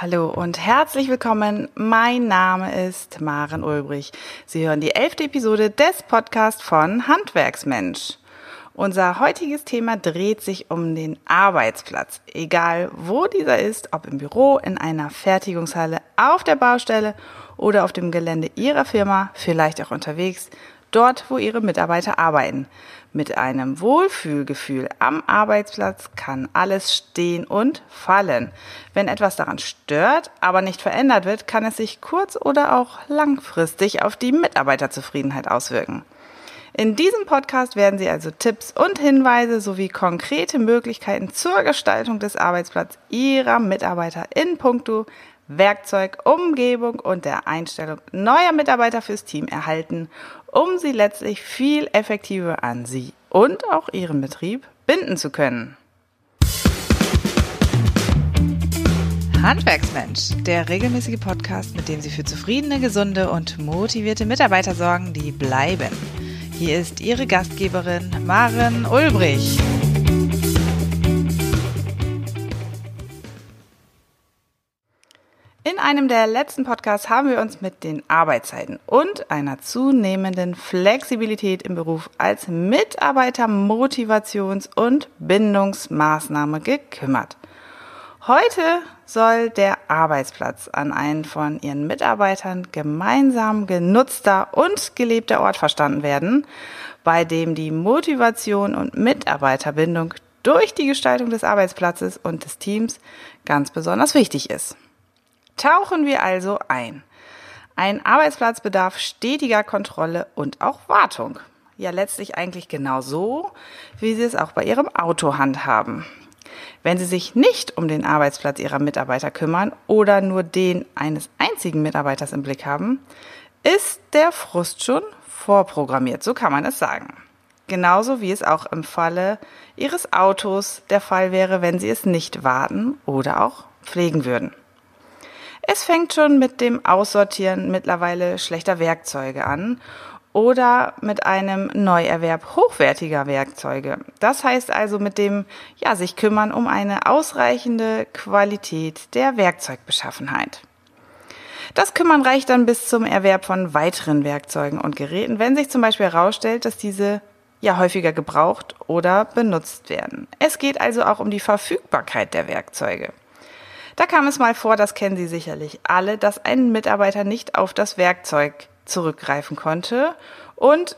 Hallo und herzlich willkommen. Mein Name ist Maren Ulbrich. Sie hören die elfte Episode des Podcasts von Handwerksmensch. Unser heutiges Thema dreht sich um den Arbeitsplatz. Egal wo dieser ist, ob im Büro, in einer Fertigungshalle, auf der Baustelle oder auf dem Gelände Ihrer Firma, vielleicht auch unterwegs, dort wo Ihre Mitarbeiter arbeiten. Mit einem Wohlfühlgefühl am Arbeitsplatz kann alles stehen und fallen. Wenn etwas daran stört, aber nicht verändert wird, kann es sich kurz- oder auch langfristig auf die Mitarbeiterzufriedenheit auswirken. In diesem Podcast werden Sie also Tipps und Hinweise sowie konkrete Möglichkeiten zur Gestaltung des Arbeitsplatzes Ihrer Mitarbeiter in puncto Werkzeug, Umgebung und der Einstellung neuer Mitarbeiter fürs Team erhalten, um sie letztlich viel effektiver an Sie und auch Ihren Betrieb binden zu können. Handwerksmensch, der regelmäßige Podcast, mit dem Sie für zufriedene, gesunde und motivierte Mitarbeiter sorgen, die bleiben. Hier ist Ihre Gastgeberin Maren Ulbrich. In einem der letzten Podcasts haben wir uns mit den Arbeitszeiten und einer zunehmenden Flexibilität im Beruf als Mitarbeitermotivations- und Bindungsmaßnahme gekümmert. Heute soll der Arbeitsplatz an einen von Ihren Mitarbeitern gemeinsam genutzter und gelebter Ort verstanden werden, bei dem die Motivation und Mitarbeiterbindung durch die Gestaltung des Arbeitsplatzes und des Teams ganz besonders wichtig ist. Tauchen wir also ein. Ein Arbeitsplatz bedarf stetiger Kontrolle und auch Wartung. Ja, letztlich eigentlich genau so, wie Sie es auch bei Ihrem Auto handhaben. Wenn Sie sich nicht um den Arbeitsplatz Ihrer Mitarbeiter kümmern oder nur den eines einzigen Mitarbeiters im Blick haben, ist der Frust schon vorprogrammiert, so kann man es sagen. Genauso wie es auch im Falle Ihres Autos der Fall wäre, wenn Sie es nicht warten oder auch pflegen würden. Es fängt schon mit dem Aussortieren mittlerweile schlechter Werkzeuge an oder mit einem Neuerwerb hochwertiger Werkzeuge. Das heißt also mit dem, ja, sich kümmern um eine ausreichende Qualität der Werkzeugbeschaffenheit. Das Kümmern reicht dann bis zum Erwerb von weiteren Werkzeugen und Geräten, wenn sich zum Beispiel herausstellt, dass diese ja häufiger gebraucht oder benutzt werden. Es geht also auch um die Verfügbarkeit der Werkzeuge. Da kam es mal vor, das kennen Sie sicherlich alle, dass ein Mitarbeiter nicht auf das Werkzeug zurückgreifen konnte und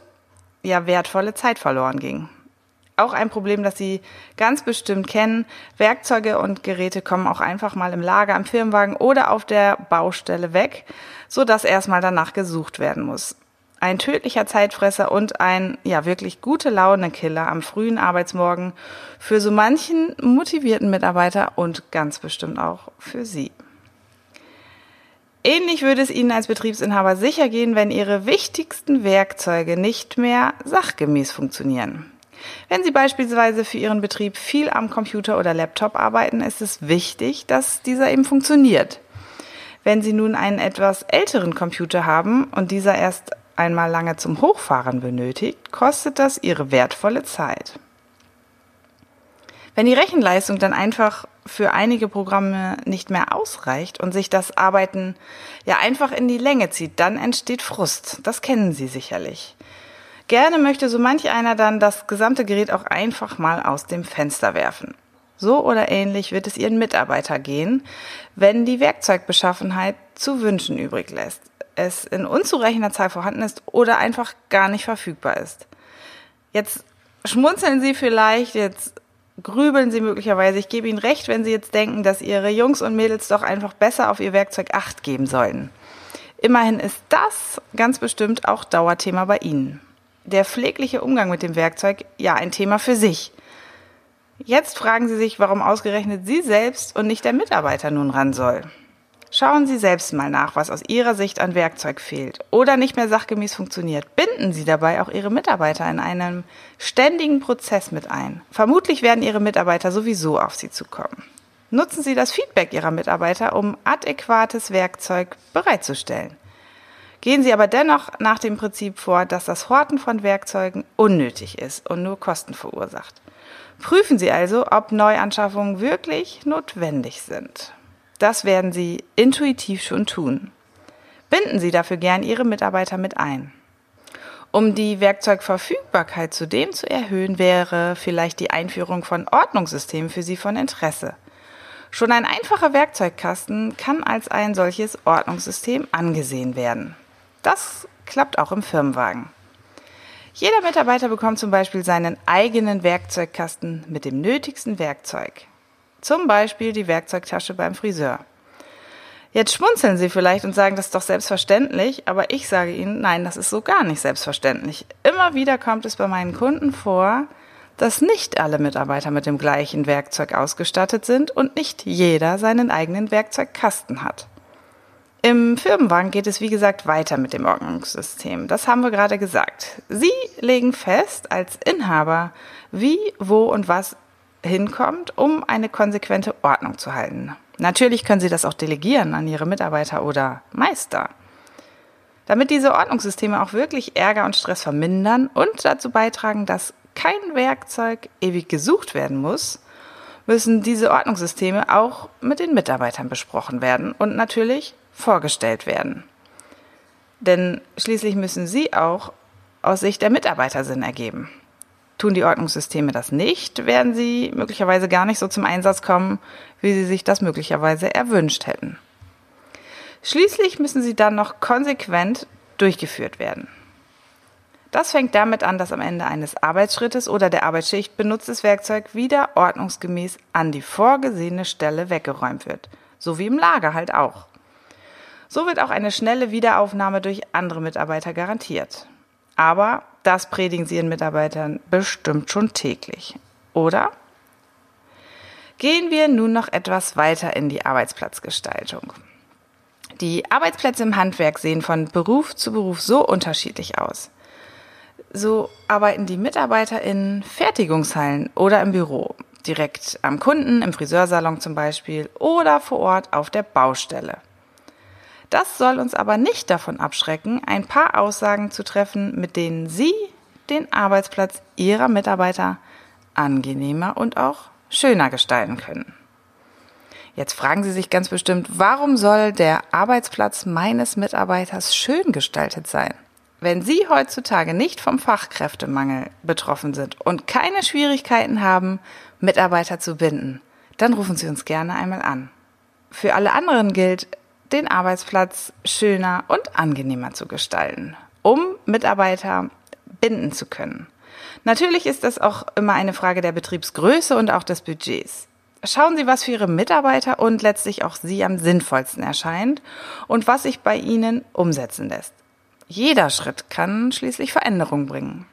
ja wertvolle Zeit verloren ging. Auch ein Problem, das Sie ganz bestimmt kennen. Werkzeuge und Geräte kommen auch einfach mal im Lager, am Firmenwagen oder auf der Baustelle weg, so dass erstmal danach gesucht werden muss ein tödlicher Zeitfresser und ein ja wirklich gute Laune-Killer am frühen Arbeitsmorgen für so manchen motivierten Mitarbeiter und ganz bestimmt auch für Sie. Ähnlich würde es Ihnen als Betriebsinhaber sicher gehen, wenn Ihre wichtigsten Werkzeuge nicht mehr sachgemäß funktionieren. Wenn Sie beispielsweise für Ihren Betrieb viel am Computer oder Laptop arbeiten, ist es wichtig, dass dieser eben funktioniert. Wenn Sie nun einen etwas älteren Computer haben und dieser erst einmal lange zum Hochfahren benötigt, kostet das ihre wertvolle Zeit. Wenn die Rechenleistung dann einfach für einige Programme nicht mehr ausreicht und sich das Arbeiten ja einfach in die Länge zieht, dann entsteht Frust. Das kennen Sie sicherlich. Gerne möchte so manch einer dann das gesamte Gerät auch einfach mal aus dem Fenster werfen. So oder ähnlich wird es Ihren Mitarbeiter gehen, wenn die Werkzeugbeschaffenheit zu wünschen übrig lässt es in unzureichender Zahl vorhanden ist oder einfach gar nicht verfügbar ist. Jetzt schmunzeln Sie vielleicht, jetzt grübeln Sie möglicherweise. Ich gebe Ihnen recht, wenn Sie jetzt denken, dass Ihre Jungs und Mädels doch einfach besser auf ihr Werkzeug Acht geben sollten. Immerhin ist das ganz bestimmt auch Dauerthema bei Ihnen. Der pflegliche Umgang mit dem Werkzeug ja ein Thema für sich. Jetzt fragen Sie sich, warum ausgerechnet Sie selbst und nicht der Mitarbeiter nun ran soll. Schauen Sie selbst mal nach, was aus Ihrer Sicht an Werkzeug fehlt oder nicht mehr sachgemäß funktioniert. Binden Sie dabei auch Ihre Mitarbeiter in einen ständigen Prozess mit ein. Vermutlich werden Ihre Mitarbeiter sowieso auf Sie zukommen. Nutzen Sie das Feedback Ihrer Mitarbeiter, um adäquates Werkzeug bereitzustellen. Gehen Sie aber dennoch nach dem Prinzip vor, dass das Horten von Werkzeugen unnötig ist und nur Kosten verursacht. Prüfen Sie also, ob Neuanschaffungen wirklich notwendig sind. Das werden Sie intuitiv schon tun. Binden Sie dafür gern Ihre Mitarbeiter mit ein. Um die Werkzeugverfügbarkeit zudem zu erhöhen, wäre vielleicht die Einführung von Ordnungssystemen für Sie von Interesse. Schon ein einfacher Werkzeugkasten kann als ein solches Ordnungssystem angesehen werden. Das klappt auch im Firmenwagen. Jeder Mitarbeiter bekommt zum Beispiel seinen eigenen Werkzeugkasten mit dem nötigsten Werkzeug. Zum Beispiel die Werkzeugtasche beim Friseur. Jetzt schmunzeln Sie vielleicht und sagen, das ist doch selbstverständlich, aber ich sage Ihnen, nein, das ist so gar nicht selbstverständlich. Immer wieder kommt es bei meinen Kunden vor, dass nicht alle Mitarbeiter mit dem gleichen Werkzeug ausgestattet sind und nicht jeder seinen eigenen Werkzeugkasten hat. Im Firmenwagen geht es wie gesagt weiter mit dem Ordnungssystem. Das haben wir gerade gesagt. Sie legen fest als Inhaber, wie, wo und was hinkommt, um eine konsequente Ordnung zu halten. Natürlich können Sie das auch delegieren an Ihre Mitarbeiter oder Meister. Damit diese Ordnungssysteme auch wirklich Ärger und Stress vermindern und dazu beitragen, dass kein Werkzeug ewig gesucht werden muss, müssen diese Ordnungssysteme auch mit den Mitarbeitern besprochen werden und natürlich vorgestellt werden. Denn schließlich müssen sie auch aus Sicht der Mitarbeiter Sinn ergeben. Tun die Ordnungssysteme das nicht, werden sie möglicherweise gar nicht so zum Einsatz kommen, wie sie sich das möglicherweise erwünscht hätten. Schließlich müssen sie dann noch konsequent durchgeführt werden. Das fängt damit an, dass am Ende eines Arbeitsschrittes oder der Arbeitsschicht benutztes Werkzeug wieder ordnungsgemäß an die vorgesehene Stelle weggeräumt wird. So wie im Lager halt auch. So wird auch eine schnelle Wiederaufnahme durch andere Mitarbeiter garantiert. Aber das predigen Sie Ihren Mitarbeitern bestimmt schon täglich, oder? Gehen wir nun noch etwas weiter in die Arbeitsplatzgestaltung. Die Arbeitsplätze im Handwerk sehen von Beruf zu Beruf so unterschiedlich aus. So arbeiten die Mitarbeiter in Fertigungshallen oder im Büro, direkt am Kunden, im Friseursalon zum Beispiel oder vor Ort auf der Baustelle. Das soll uns aber nicht davon abschrecken, ein paar Aussagen zu treffen, mit denen Sie den Arbeitsplatz Ihrer Mitarbeiter angenehmer und auch schöner gestalten können. Jetzt fragen Sie sich ganz bestimmt, warum soll der Arbeitsplatz meines Mitarbeiters schön gestaltet sein? Wenn Sie heutzutage nicht vom Fachkräftemangel betroffen sind und keine Schwierigkeiten haben, Mitarbeiter zu binden, dann rufen Sie uns gerne einmal an. Für alle anderen gilt, den Arbeitsplatz schöner und angenehmer zu gestalten, um Mitarbeiter binden zu können. Natürlich ist das auch immer eine Frage der Betriebsgröße und auch des Budgets. Schauen Sie, was für Ihre Mitarbeiter und letztlich auch Sie am sinnvollsten erscheint und was sich bei Ihnen umsetzen lässt. Jeder Schritt kann schließlich Veränderung bringen.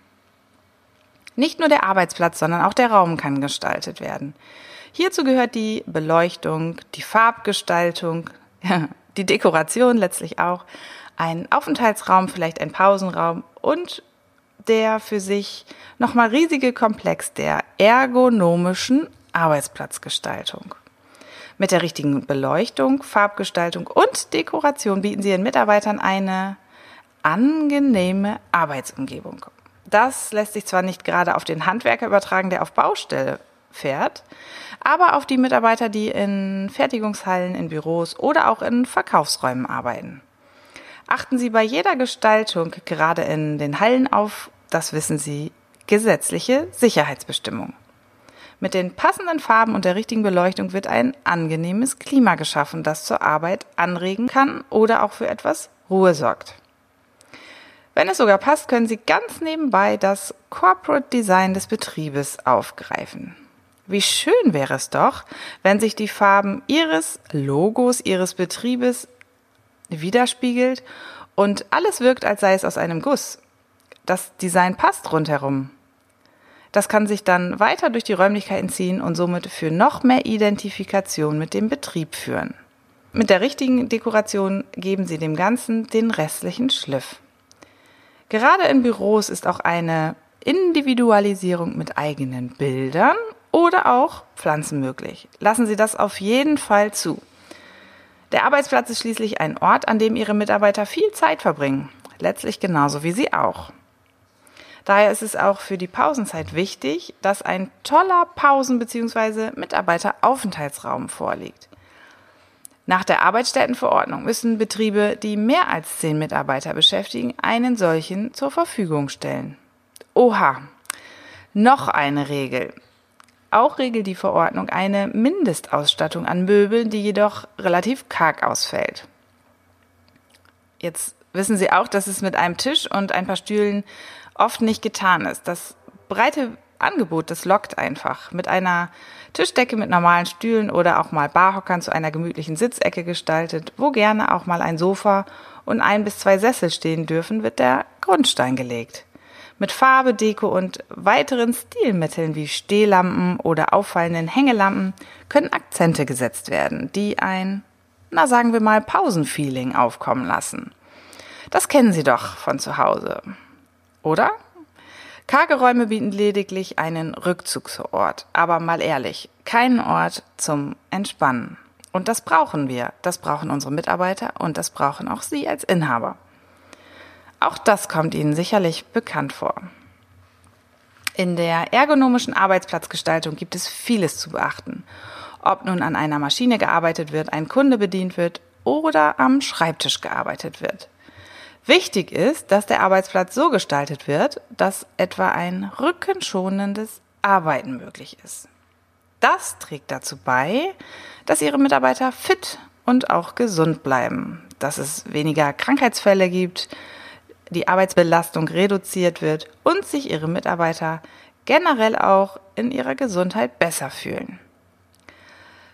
Nicht nur der Arbeitsplatz, sondern auch der Raum kann gestaltet werden. Hierzu gehört die Beleuchtung, die Farbgestaltung, die Dekoration letztlich auch, ein Aufenthaltsraum, vielleicht ein Pausenraum und der für sich nochmal riesige Komplex der ergonomischen Arbeitsplatzgestaltung. Mit der richtigen Beleuchtung, Farbgestaltung und Dekoration bieten Sie Ihren Mitarbeitern eine angenehme Arbeitsumgebung. Das lässt sich zwar nicht gerade auf den Handwerker übertragen, der auf Baustelle fährt, aber auf die Mitarbeiter, die in Fertigungshallen, in Büros oder auch in Verkaufsräumen arbeiten. Achten Sie bei jeder Gestaltung, gerade in den Hallen, auf, das wissen Sie, gesetzliche Sicherheitsbestimmungen. Mit den passenden Farben und der richtigen Beleuchtung wird ein angenehmes Klima geschaffen, das zur Arbeit anregen kann oder auch für etwas Ruhe sorgt. Wenn es sogar passt, können Sie ganz nebenbei das Corporate Design des Betriebes aufgreifen. Wie schön wäre es doch, wenn sich die Farben Ihres Logos, Ihres Betriebes widerspiegelt und alles wirkt, als sei es aus einem Guss. Das Design passt rundherum. Das kann sich dann weiter durch die Räumlichkeiten ziehen und somit für noch mehr Identifikation mit dem Betrieb führen. Mit der richtigen Dekoration geben Sie dem Ganzen den restlichen Schliff. Gerade in Büros ist auch eine Individualisierung mit eigenen Bildern oder auch Pflanzen möglich. Lassen Sie das auf jeden Fall zu. Der Arbeitsplatz ist schließlich ein Ort, an dem Ihre Mitarbeiter viel Zeit verbringen. Letztlich genauso wie Sie auch. Daher ist es auch für die Pausenzeit wichtig, dass ein toller Pausen- bzw. Mitarbeiteraufenthaltsraum vorliegt. Nach der Arbeitsstättenverordnung müssen Betriebe, die mehr als zehn Mitarbeiter beschäftigen, einen solchen zur Verfügung stellen. Oha, noch eine Regel. Auch regelt die Verordnung eine Mindestausstattung an Möbeln, die jedoch relativ karg ausfällt. Jetzt wissen Sie auch, dass es mit einem Tisch und ein paar Stühlen oft nicht getan ist. Das breite Angebot, das lockt einfach. Mit einer Tischdecke mit normalen Stühlen oder auch mal Barhockern zu einer gemütlichen Sitzecke gestaltet, wo gerne auch mal ein Sofa und ein bis zwei Sessel stehen dürfen, wird der Grundstein gelegt. Mit Farbe, Deko und weiteren Stilmitteln wie Stehlampen oder auffallenden Hängelampen können Akzente gesetzt werden, die ein, na sagen wir mal, Pausenfeeling aufkommen lassen. Das kennen Sie doch von zu Hause. Oder? Karge Räume bieten lediglich einen Rückzugsort, aber mal ehrlich, keinen Ort zum Entspannen. Und das brauchen wir, das brauchen unsere Mitarbeiter und das brauchen auch Sie als Inhaber. Auch das kommt Ihnen sicherlich bekannt vor. In der ergonomischen Arbeitsplatzgestaltung gibt es vieles zu beachten. Ob nun an einer Maschine gearbeitet wird, ein Kunde bedient wird oder am Schreibtisch gearbeitet wird. Wichtig ist, dass der Arbeitsplatz so gestaltet wird, dass etwa ein rückenschonendes Arbeiten möglich ist. Das trägt dazu bei, dass Ihre Mitarbeiter fit und auch gesund bleiben, dass es weniger Krankheitsfälle gibt, die Arbeitsbelastung reduziert wird und sich Ihre Mitarbeiter generell auch in ihrer Gesundheit besser fühlen.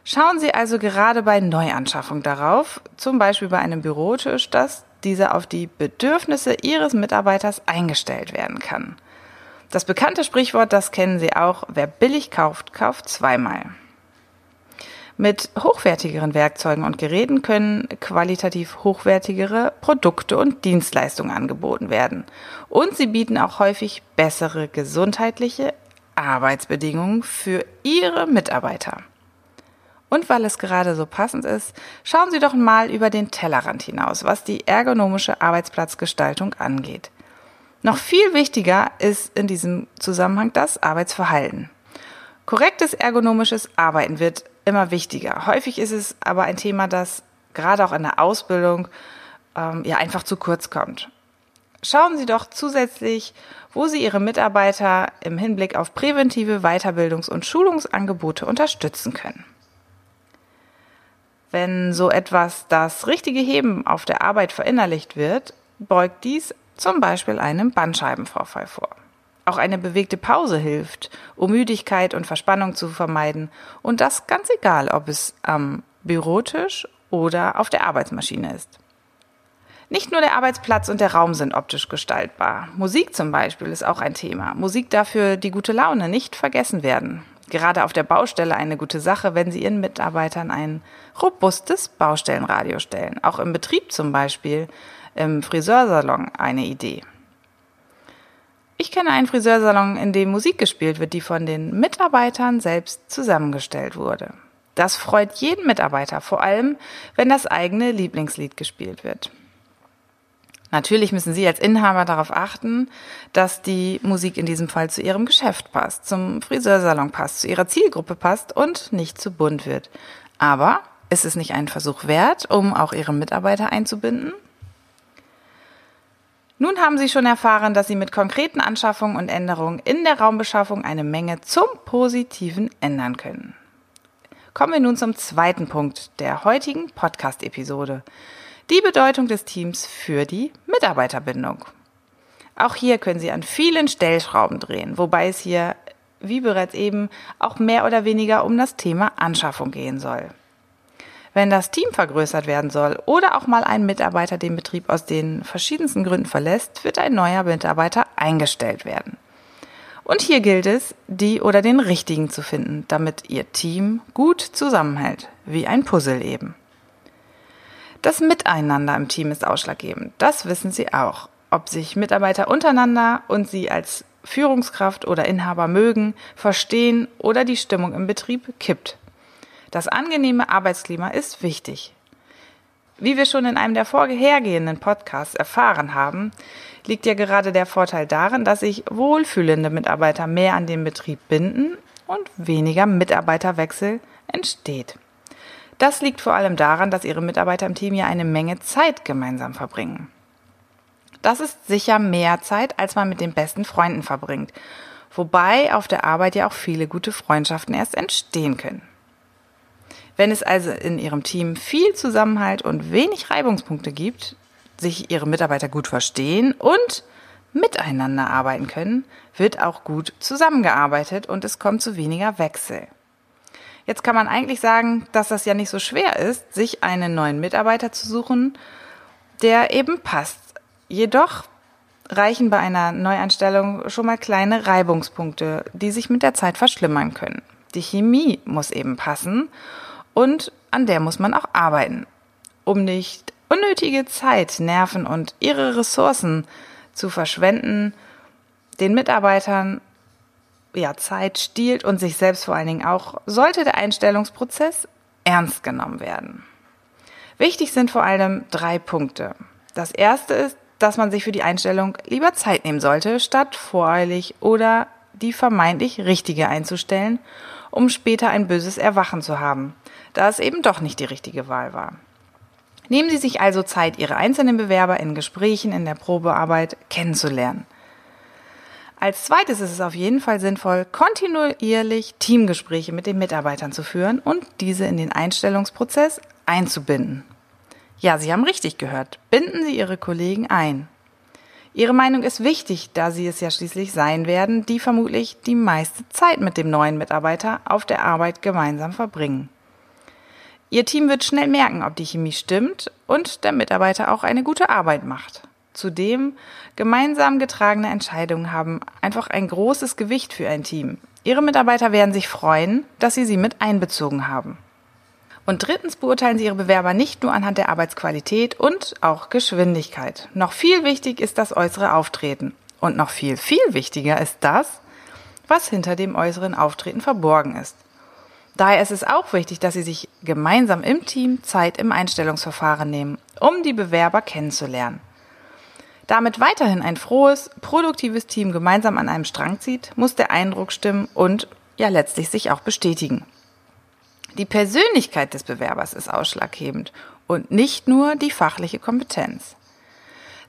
Schauen Sie also gerade bei Neuanschaffung darauf, zum Beispiel bei einem Bürotisch, dass dieser auf die Bedürfnisse Ihres Mitarbeiters eingestellt werden kann. Das bekannte Sprichwort, das kennen Sie auch, wer billig kauft, kauft zweimal. Mit hochwertigeren Werkzeugen und Geräten können qualitativ hochwertigere Produkte und Dienstleistungen angeboten werden. Und sie bieten auch häufig bessere gesundheitliche Arbeitsbedingungen für Ihre Mitarbeiter. Und weil es gerade so passend ist, schauen Sie doch mal über den Tellerrand hinaus, was die ergonomische Arbeitsplatzgestaltung angeht. Noch viel wichtiger ist in diesem Zusammenhang das Arbeitsverhalten. Korrektes ergonomisches Arbeiten wird immer wichtiger. Häufig ist es aber ein Thema, das gerade auch in der Ausbildung ähm, ja einfach zu kurz kommt. Schauen Sie doch zusätzlich, wo Sie Ihre Mitarbeiter im Hinblick auf präventive Weiterbildungs- und Schulungsangebote unterstützen können. Wenn so etwas das richtige Heben auf der Arbeit verinnerlicht wird, beugt dies zum Beispiel einem Bandscheibenvorfall vor. Auch eine bewegte Pause hilft, um Müdigkeit und Verspannung zu vermeiden. Und das ganz egal, ob es am Bürotisch oder auf der Arbeitsmaschine ist. Nicht nur der Arbeitsplatz und der Raum sind optisch gestaltbar. Musik zum Beispiel ist auch ein Thema. Musik dafür die gute Laune nicht vergessen werden gerade auf der Baustelle eine gute Sache, wenn Sie Ihren Mitarbeitern ein robustes Baustellenradio stellen. Auch im Betrieb zum Beispiel, im Friseursalon eine Idee. Ich kenne einen Friseursalon, in dem Musik gespielt wird, die von den Mitarbeitern selbst zusammengestellt wurde. Das freut jeden Mitarbeiter, vor allem wenn das eigene Lieblingslied gespielt wird. Natürlich müssen Sie als Inhaber darauf achten, dass die Musik in diesem Fall zu Ihrem Geschäft passt, zum Friseursalon passt, zu Ihrer Zielgruppe passt und nicht zu bunt wird. Aber ist es nicht ein Versuch wert, um auch Ihre Mitarbeiter einzubinden? Nun haben Sie schon erfahren, dass Sie mit konkreten Anschaffungen und Änderungen in der Raumbeschaffung eine Menge zum Positiven ändern können. Kommen wir nun zum zweiten Punkt der heutigen Podcast-Episode die Bedeutung des Teams für die Mitarbeiterbindung. Auch hier können Sie an vielen Stellschrauben drehen, wobei es hier, wie bereits eben, auch mehr oder weniger um das Thema Anschaffung gehen soll. Wenn das Team vergrößert werden soll oder auch mal ein Mitarbeiter den Betrieb aus den verschiedensten Gründen verlässt, wird ein neuer Mitarbeiter eingestellt werden. Und hier gilt es, die oder den richtigen zu finden, damit Ihr Team gut zusammenhält, wie ein Puzzle eben. Das Miteinander im Team ist ausschlaggebend. Das wissen Sie auch. Ob sich Mitarbeiter untereinander und Sie als Führungskraft oder Inhaber mögen, verstehen oder die Stimmung im Betrieb kippt. Das angenehme Arbeitsklima ist wichtig. Wie wir schon in einem der vorhergehenden Podcasts erfahren haben, liegt ja gerade der Vorteil darin, dass sich wohlfühlende Mitarbeiter mehr an den Betrieb binden und weniger Mitarbeiterwechsel entsteht. Das liegt vor allem daran, dass Ihre Mitarbeiter im Team ja eine Menge Zeit gemeinsam verbringen. Das ist sicher mehr Zeit, als man mit den besten Freunden verbringt. Wobei auf der Arbeit ja auch viele gute Freundschaften erst entstehen können. Wenn es also in Ihrem Team viel Zusammenhalt und wenig Reibungspunkte gibt, sich Ihre Mitarbeiter gut verstehen und miteinander arbeiten können, wird auch gut zusammengearbeitet und es kommt zu weniger Wechsel. Jetzt kann man eigentlich sagen, dass das ja nicht so schwer ist, sich einen neuen Mitarbeiter zu suchen, der eben passt. Jedoch reichen bei einer Neuanstellung schon mal kleine Reibungspunkte, die sich mit der Zeit verschlimmern können. Die Chemie muss eben passen und an der muss man auch arbeiten, um nicht unnötige Zeit, Nerven und ihre Ressourcen zu verschwenden, den Mitarbeitern ja, Zeit stiehlt und sich selbst vor allen Dingen auch, sollte der Einstellungsprozess ernst genommen werden. Wichtig sind vor allem drei Punkte. Das erste ist, dass man sich für die Einstellung lieber Zeit nehmen sollte, statt voreilig oder die vermeintlich richtige einzustellen, um später ein böses Erwachen zu haben, da es eben doch nicht die richtige Wahl war. Nehmen Sie sich also Zeit, Ihre einzelnen Bewerber in Gesprächen, in der Probearbeit kennenzulernen. Als zweites ist es auf jeden Fall sinnvoll, kontinuierlich Teamgespräche mit den Mitarbeitern zu führen und diese in den Einstellungsprozess einzubinden. Ja, Sie haben richtig gehört. Binden Sie Ihre Kollegen ein. Ihre Meinung ist wichtig, da Sie es ja schließlich sein werden, die vermutlich die meiste Zeit mit dem neuen Mitarbeiter auf der Arbeit gemeinsam verbringen. Ihr Team wird schnell merken, ob die Chemie stimmt und der Mitarbeiter auch eine gute Arbeit macht. Zudem, gemeinsam getragene Entscheidungen haben einfach ein großes Gewicht für ein Team. Ihre Mitarbeiter werden sich freuen, dass Sie sie mit einbezogen haben. Und drittens beurteilen Sie Ihre Bewerber nicht nur anhand der Arbeitsqualität und auch Geschwindigkeit. Noch viel wichtig ist das äußere Auftreten. Und noch viel, viel wichtiger ist das, was hinter dem äußeren Auftreten verborgen ist. Daher ist es auch wichtig, dass Sie sich gemeinsam im Team Zeit im Einstellungsverfahren nehmen, um die Bewerber kennenzulernen. Damit weiterhin ein frohes, produktives Team gemeinsam an einem Strang zieht, muss der Eindruck stimmen und ja letztlich sich auch bestätigen. Die Persönlichkeit des Bewerbers ist ausschlaggebend und nicht nur die fachliche Kompetenz.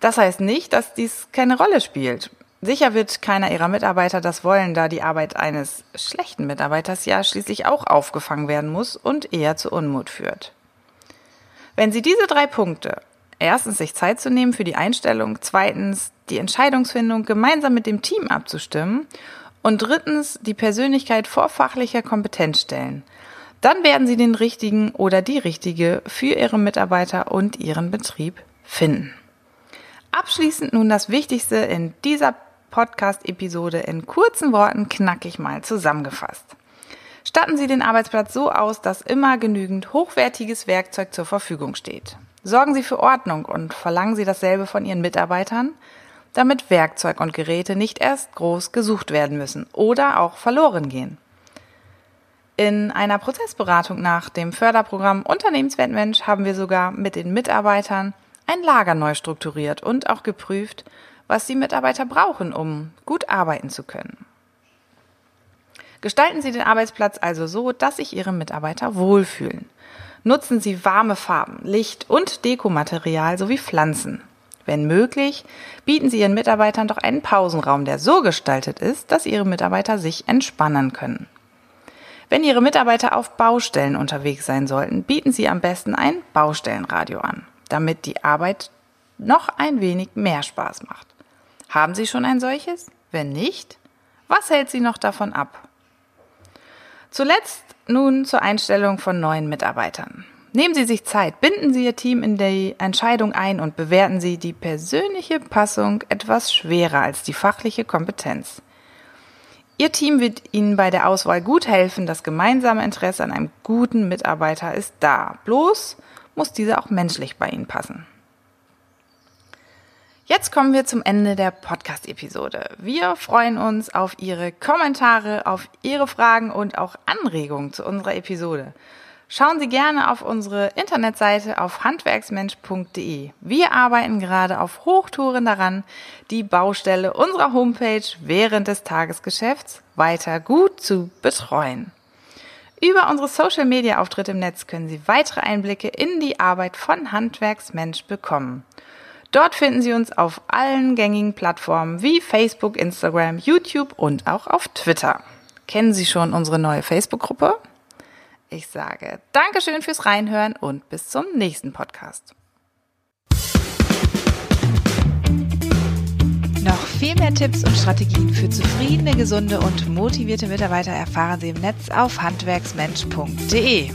Das heißt nicht, dass dies keine Rolle spielt. Sicher wird keiner ihrer Mitarbeiter das wollen, da die Arbeit eines schlechten Mitarbeiters ja schließlich auch aufgefangen werden muss und eher zu Unmut führt. Wenn Sie diese drei Punkte, erstens sich Zeit zu nehmen für die Einstellung, zweitens die Entscheidungsfindung gemeinsam mit dem Team abzustimmen und drittens die Persönlichkeit vor fachlicher Kompetenz stellen, dann werden Sie den richtigen oder die richtige für Ihre Mitarbeiter und Ihren Betrieb finden. Abschließend nun das Wichtigste in dieser Podcast-Episode in kurzen Worten knackig mal zusammengefasst. Statten Sie den Arbeitsplatz so aus, dass immer genügend hochwertiges Werkzeug zur Verfügung steht. Sorgen Sie für Ordnung und verlangen Sie dasselbe von Ihren Mitarbeitern, damit Werkzeug und Geräte nicht erst groß gesucht werden müssen oder auch verloren gehen. In einer Prozessberatung nach dem Förderprogramm Unternehmenswertmensch haben wir sogar mit den Mitarbeitern ein Lager neu strukturiert und auch geprüft, was die Mitarbeiter brauchen, um gut arbeiten zu können. Gestalten Sie den Arbeitsplatz also so, dass sich Ihre Mitarbeiter wohlfühlen. Nutzen Sie warme Farben, Licht und Dekomaterial sowie Pflanzen. Wenn möglich, bieten Sie Ihren Mitarbeitern doch einen Pausenraum, der so gestaltet ist, dass Ihre Mitarbeiter sich entspannen können. Wenn Ihre Mitarbeiter auf Baustellen unterwegs sein sollten, bieten Sie am besten ein Baustellenradio an, damit die Arbeit noch ein wenig mehr Spaß macht. Haben Sie schon ein solches? Wenn nicht, was hält Sie noch davon ab? Zuletzt nun zur Einstellung von neuen Mitarbeitern. Nehmen Sie sich Zeit, binden Sie Ihr Team in die Entscheidung ein und bewerten Sie die persönliche Passung etwas schwerer als die fachliche Kompetenz. Ihr Team wird Ihnen bei der Auswahl gut helfen. Das gemeinsame Interesse an einem guten Mitarbeiter ist da. Bloß muss dieser auch menschlich bei Ihnen passen. Jetzt kommen wir zum Ende der Podcast-Episode. Wir freuen uns auf Ihre Kommentare, auf Ihre Fragen und auch Anregungen zu unserer Episode. Schauen Sie gerne auf unsere Internetseite auf handwerksmensch.de. Wir arbeiten gerade auf Hochtouren daran, die Baustelle unserer Homepage während des Tagesgeschäfts weiter gut zu betreuen. Über unsere Social-Media-Auftritte im Netz können Sie weitere Einblicke in die Arbeit von Handwerksmensch bekommen. Dort finden Sie uns auf allen gängigen Plattformen wie Facebook, Instagram, YouTube und auch auf Twitter. Kennen Sie schon unsere neue Facebook-Gruppe? Ich sage Dankeschön fürs Reinhören und bis zum nächsten Podcast. Noch viel mehr Tipps und Strategien für zufriedene, gesunde und motivierte Mitarbeiter erfahren Sie im Netz auf handwerksmensch.de.